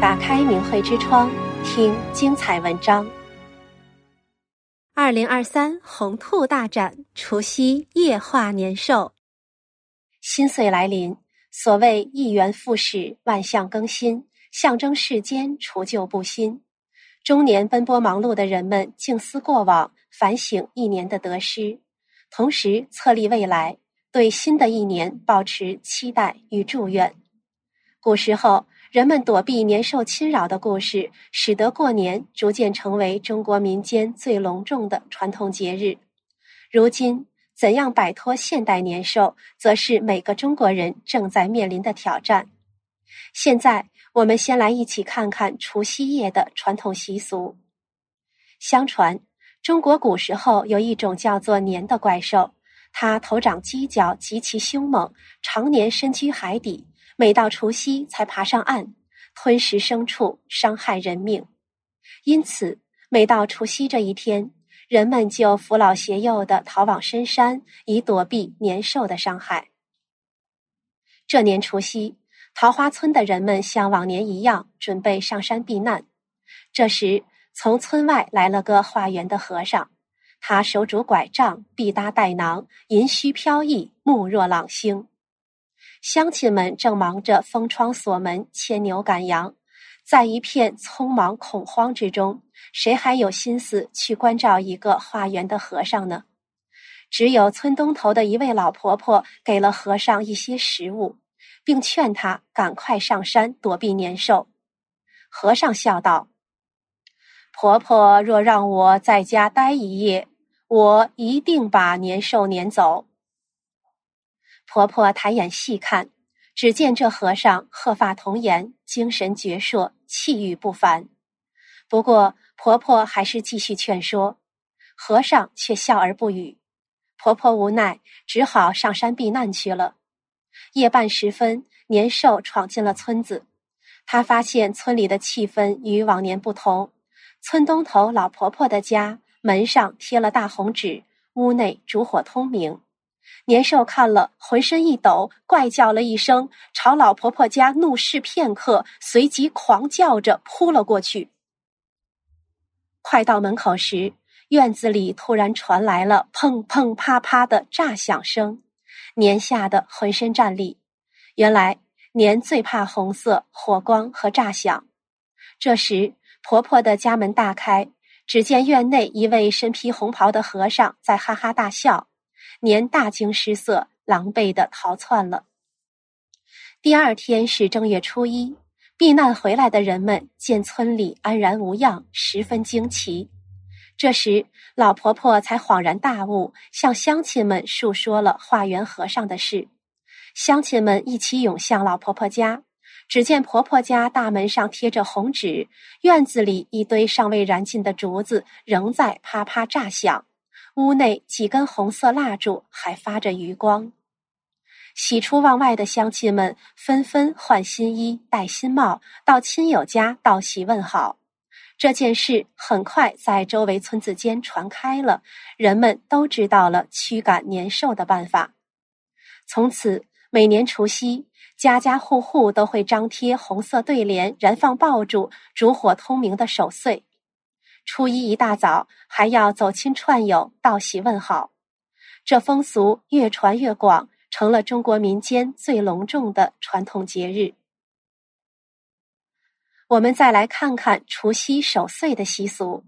打开明慧之窗，听精彩文章。二零二三红兔大展，除夕夜话年兽。新岁来临，所谓一元复始，万象更新，象征世间除旧布新。中年奔波忙碌的人们静思过往，反省一年的得失，同时策立未来，对新的一年保持期待与祝愿。古时候，人们躲避年兽侵扰的故事，使得过年逐渐成为中国民间最隆重的传统节日。如今，怎样摆脱现代年兽，则是每个中国人正在面临的挑战。现在，我们先来一起看看除夕夜的传统习俗。相传，中国古时候有一种叫做年的怪兽，它头长犄角，极其凶猛，常年深居海底。每到除夕才爬上岸，吞食牲畜，伤害人命。因此，每到除夕这一天，人们就扶老携幼地逃往深山，以躲避年兽的伤害。这年除夕，桃花村的人们像往年一样，准备上山避难。这时，从村外来了个化缘的和尚，他手拄拐杖，臂搭带囊，银须飘逸，目若朗星。乡亲们正忙着封窗锁门、牵牛赶羊，在一片匆忙恐慌之中，谁还有心思去关照一个化缘的和尚呢？只有村东头的一位老婆婆给了和尚一些食物，并劝他赶快上山躲避年兽。和尚笑道：“婆婆若让我在家待一夜，我一定把年兽撵走。”婆婆抬眼细看，只见这和尚鹤发童颜，精神矍铄，气宇不凡。不过婆婆还是继续劝说，和尚却笑而不语。婆婆无奈，只好上山避难去了。夜半时分，年兽闯进了村子。她发现村里的气氛与往年不同。村东头老婆婆的家门上贴了大红纸，屋内烛火通明。年兽看了，浑身一抖，怪叫了一声，朝老婆婆家怒视片刻，随即狂叫着扑了过去。快到门口时，院子里突然传来了砰砰啪啪的炸响声，年吓得浑身战栗。原来年最怕红色、火光和炸响。这时，婆婆的家门大开，只见院内一位身披红袍的和尚在哈哈大笑。年大惊失色，狼狈地逃窜了。第二天是正月初一，避难回来的人们见村里安然无恙，十分惊奇。这时，老婆婆才恍然大悟，向乡亲们述说了化缘和尚的事。乡亲们一起涌向老婆婆家，只见婆婆家大门上贴着红纸，院子里一堆尚未燃尽的竹子仍在啪啪炸响。屋内几根红色蜡烛还发着余光，喜出望外的乡亲们纷纷换新衣、戴新帽，到亲友家道喜问好。这件事很快在周围村子间传开了，人们都知道了驱赶年兽的办法。从此，每年除夕，家家户户都会张贴红色对联，燃放爆竹，烛火通明的守岁。初一一大早，还要走亲串友，道喜问好。这风俗越传越广，成了中国民间最隆重的传统节日。我们再来看看除夕守岁的习俗。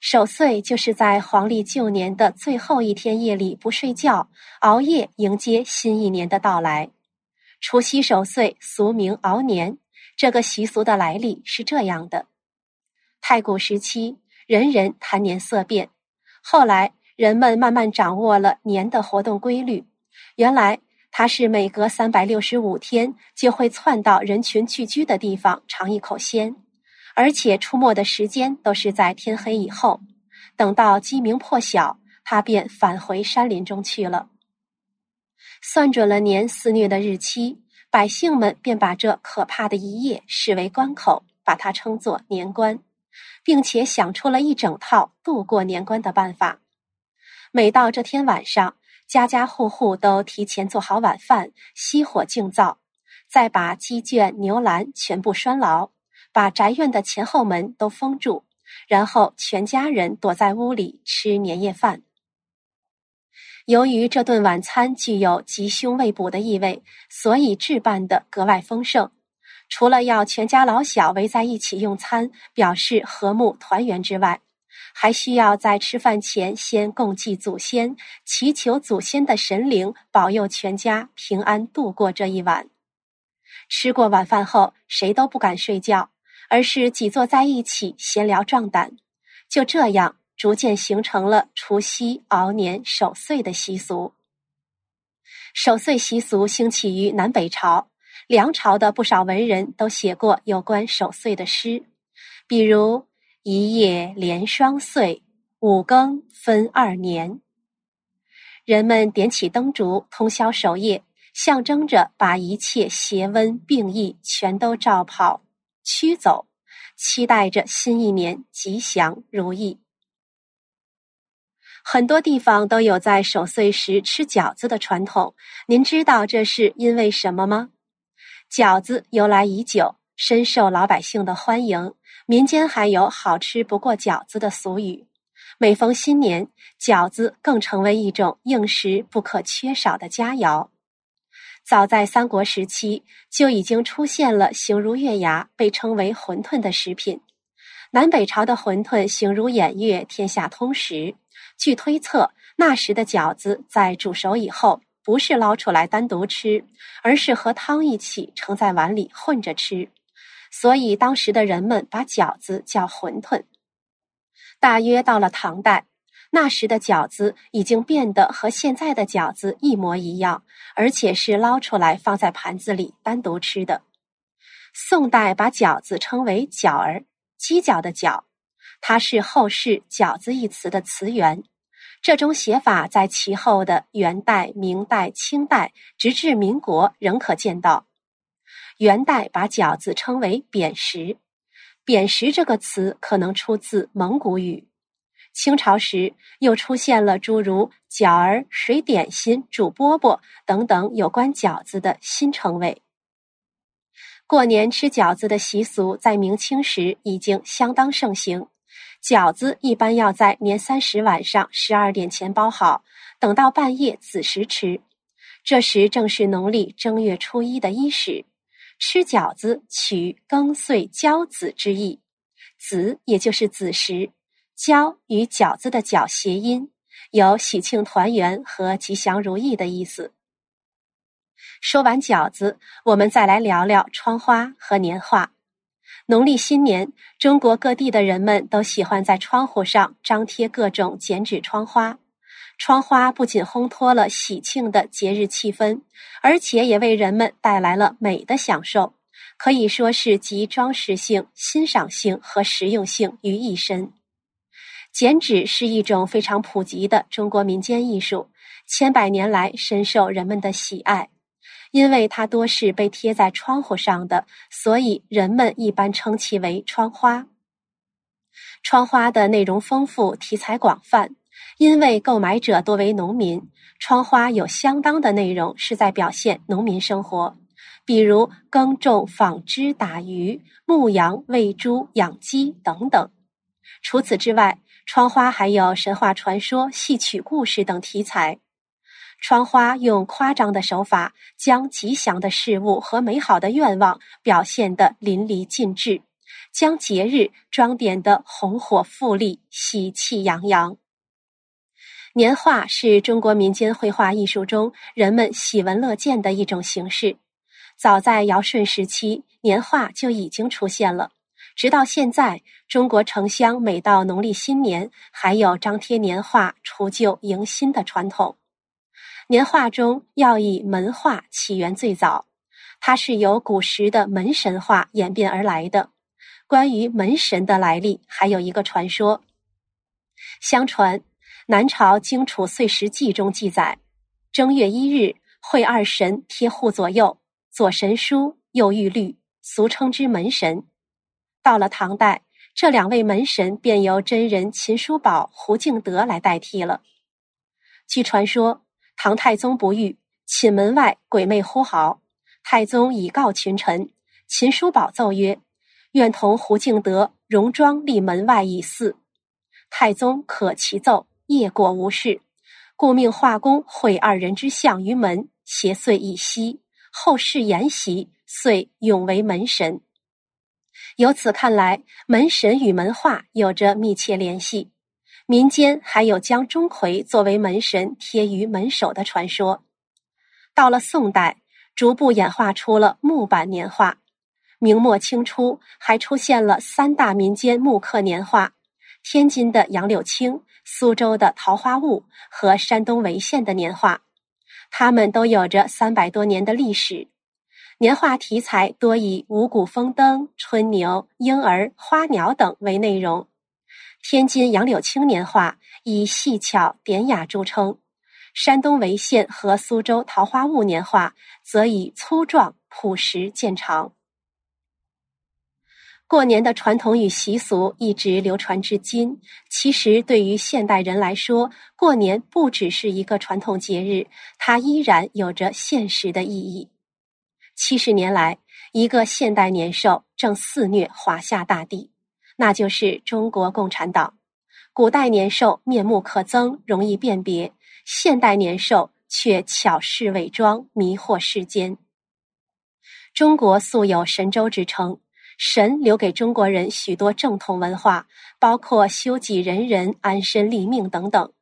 守岁就是在黄历旧年的最后一天夜里不睡觉，熬夜迎接新一年的到来。除夕守岁，俗名熬年。这个习俗的来历是这样的：太古时期。人人谈年色变，后来人们慢慢掌握了年的活动规律。原来它是每隔三百六十五天就会窜到人群聚居的地方尝一口鲜，而且出没的时间都是在天黑以后。等到鸡鸣破晓，它便返回山林中去了。算准了年肆虐的日期，百姓们便把这可怕的一夜视为关口，把它称作年关。并且想出了一整套度过年关的办法。每到这天晚上，家家户户都提前做好晚饭，熄火静灶，再把鸡圈牛栏全部拴牢，把宅院的前后门都封住，然后全家人躲在屋里吃年夜饭。由于这顿晚餐具有吉凶未卜的意味，所以置办的格外丰盛。除了要全家老小围在一起用餐，表示和睦团圆之外，还需要在吃饭前先共祭祖先，祈求祖先的神灵保佑全家平安度过这一晚。吃过晚饭后，谁都不敢睡觉，而是挤坐在一起闲聊壮胆。就这样，逐渐形成了除夕熬年守岁的习俗。守岁习俗兴起于南北朝。梁朝的不少文人都写过有关守岁的诗，比如“一夜连双岁，五更分二年”。人们点起灯烛，通宵守夜，象征着把一切邪瘟病疫全都照跑、驱走，期待着新一年吉祥如意。很多地方都有在守岁时吃饺子的传统，您知道这是因为什么吗？饺子由来已久，深受老百姓的欢迎。民间还有“好吃不过饺子”的俗语。每逢新年，饺子更成为一种应时不可缺少的佳肴。早在三国时期，就已经出现了形如月牙，被称为馄饨的食品。南北朝的馄饨形如偃月，天下通食。据推测，那时的饺子在煮熟以后，不是捞出来单独吃，而是和汤一起盛在碗里混着吃，所以当时的人们把饺子叫馄饨。大约到了唐代，那时的饺子已经变得和现在的饺子一模一样，而且是捞出来放在盘子里单独吃的。宋代把饺子称为饺儿，犄角的角，它是后世“饺子”一词的词源。这种写法在其后的元代、明代、清代，直至民国仍可见到。元代把饺子称为扁食，扁食这个词可能出自蒙古语。清朝时又出现了诸如饺儿、水点心、煮饽饽等等有关饺子的新称谓。过年吃饺子的习俗在明清时已经相当盛行。饺子一般要在年三十晚上十二点前包好，等到半夜子时吃。这时正是农历正月初一的伊始，吃饺子取更岁交子之意，子也就是子时，交与饺子的饺谐音，有喜庆团圆和吉祥如意的意思。说完饺子，我们再来聊聊窗花和年画。农历新年，中国各地的人们都喜欢在窗户上张贴各种剪纸窗花。窗花不仅烘托了喜庆的节日气氛，而且也为人们带来了美的享受，可以说是集装饰性、欣赏性和实用性于一身。剪纸是一种非常普及的中国民间艺术，千百年来深受人们的喜爱。因为它多是被贴在窗户上的，所以人们一般称其为窗花。窗花的内容丰富，题材广泛。因为购买者多为农民，窗花有相当的内容是在表现农民生活，比如耕种、纺织、打鱼、牧羊、喂猪、养鸡等等。除此之外，窗花还有神话传说、戏曲故事等题材。窗花用夸张的手法，将吉祥的事物和美好的愿望表现得淋漓尽致，将节日装点得红火富丽、喜气洋洋。年画是中国民间绘画艺术中人们喜闻乐见的一种形式。早在尧舜时期，年画就已经出现了。直到现在，中国城乡每到农历新年，还有张贴年画、除旧迎新的传统。年画中要以门画起源最早，它是由古时的门神画演变而来的。关于门神的来历，还有一个传说。相传南朝《荆楚岁时记》中记载，正月一日会二神贴户左右，左神书，右玉律，俗称之门神。到了唐代，这两位门神便由真人秦叔宝、胡敬德来代替了。据传说。唐太宗不遇，寝门外鬼魅呼号。太宗以告群臣。秦叔宝奏曰：“愿同胡敬德戎装立门外以祀。太宗可其奏，夜果无事，故命画工绘二人之像于门，邪祟以息。后世沿袭，遂永为门神。由此看来，门神与门画有着密切联系。民间还有将钟馗作为门神贴于门首的传说。到了宋代，逐步演化出了木板年画。明末清初，还出现了三大民间木刻年画：天津的杨柳青、苏州的桃花坞和山东潍县的年画。它们都有着三百多年的历史。年画题材多以五谷丰登、春牛、婴儿、花鸟等为内容。天津杨柳青年画以细巧典雅著称，山东潍县和苏州桃花坞年画则以粗壮朴实见长。过年的传统与习俗一直流传至今。其实，对于现代人来说，过年不只是一个传统节日，它依然有着现实的意义。七十年来，一个现代年兽正肆虐华夏大地。那就是中国共产党。古代年兽面目可憎，容易辨别；现代年兽却巧施伪装，迷惑世间。中国素有神州之称，神留给中国人许多正统文化，包括修己仁人、安身立命等等。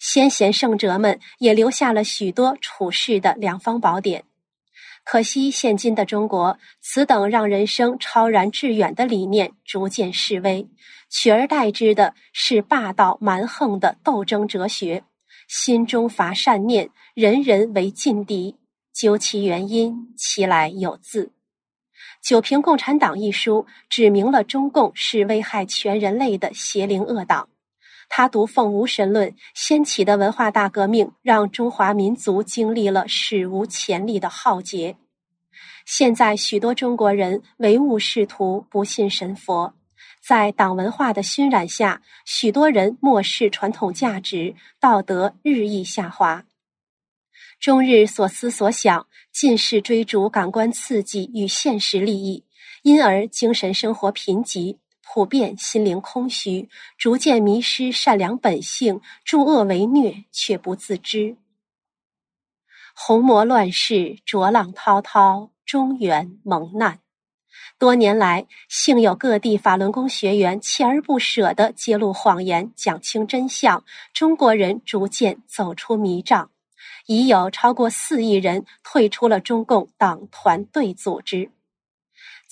先贤圣哲们也留下了许多处世的良方宝典。可惜，现今的中国，此等让人生超然致远的理念逐渐式微，取而代之的是霸道蛮横的斗争哲学，心中乏善念，人人为劲敌。究其原因，其来有自。《九评共产党》一书指明了中共是危害全人类的邪灵恶党。他读奉无神论，掀起的文化大革命，让中华民族经历了史无前例的浩劫。现在许多中国人唯物是图，不信神佛，在党文化的熏染下，许多人漠视传统价值，道德日益下滑，终日所思所想尽是追逐感官刺激与现实利益，因而精神生活贫瘠。普遍心灵空虚，逐渐迷失善良本性，助恶为虐，却不自知。红魔乱世，浊浪滔滔，中原蒙难。多年来，幸有各地法轮功学员锲而不舍地揭露谎言，讲清真相，中国人逐渐走出迷障，已有超过四亿人退出了中共党团队组织。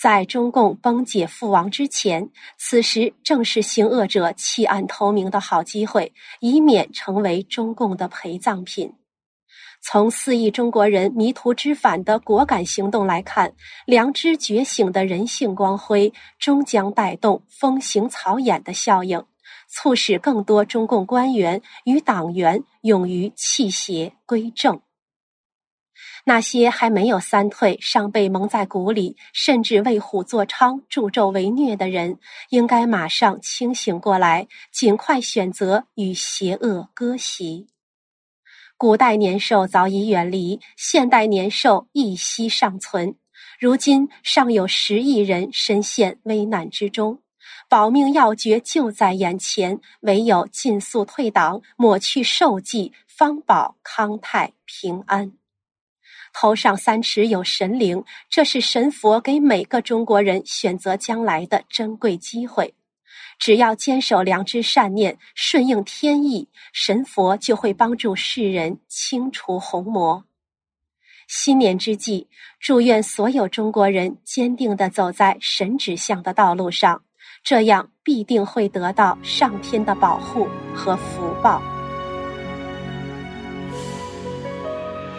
在中共崩解覆亡之前，此时正是行恶者弃暗投明的好机会，以免成为中共的陪葬品。从四亿中国人迷途知返的果敢行动来看，良知觉醒的人性光辉终将带动风行草偃的效应，促使更多中共官员与党员勇于弃邪归正。那些还没有三退、尚被蒙在鼓里，甚至为虎作伥、助纣为虐的人，应该马上清醒过来，尽快选择与邪恶割席。古代年兽早已远离，现代年兽一息尚存。如今尚有十亿人深陷危难之中，保命要诀就在眼前，唯有尽速退党，抹去兽迹，方保康泰平安。头上三尺有神灵，这是神佛给每个中国人选择将来的珍贵机会。只要坚守良知善念，顺应天意，神佛就会帮助世人清除红魔。新年之际，祝愿所有中国人坚定地走在神指向的道路上，这样必定会得到上天的保护和福报。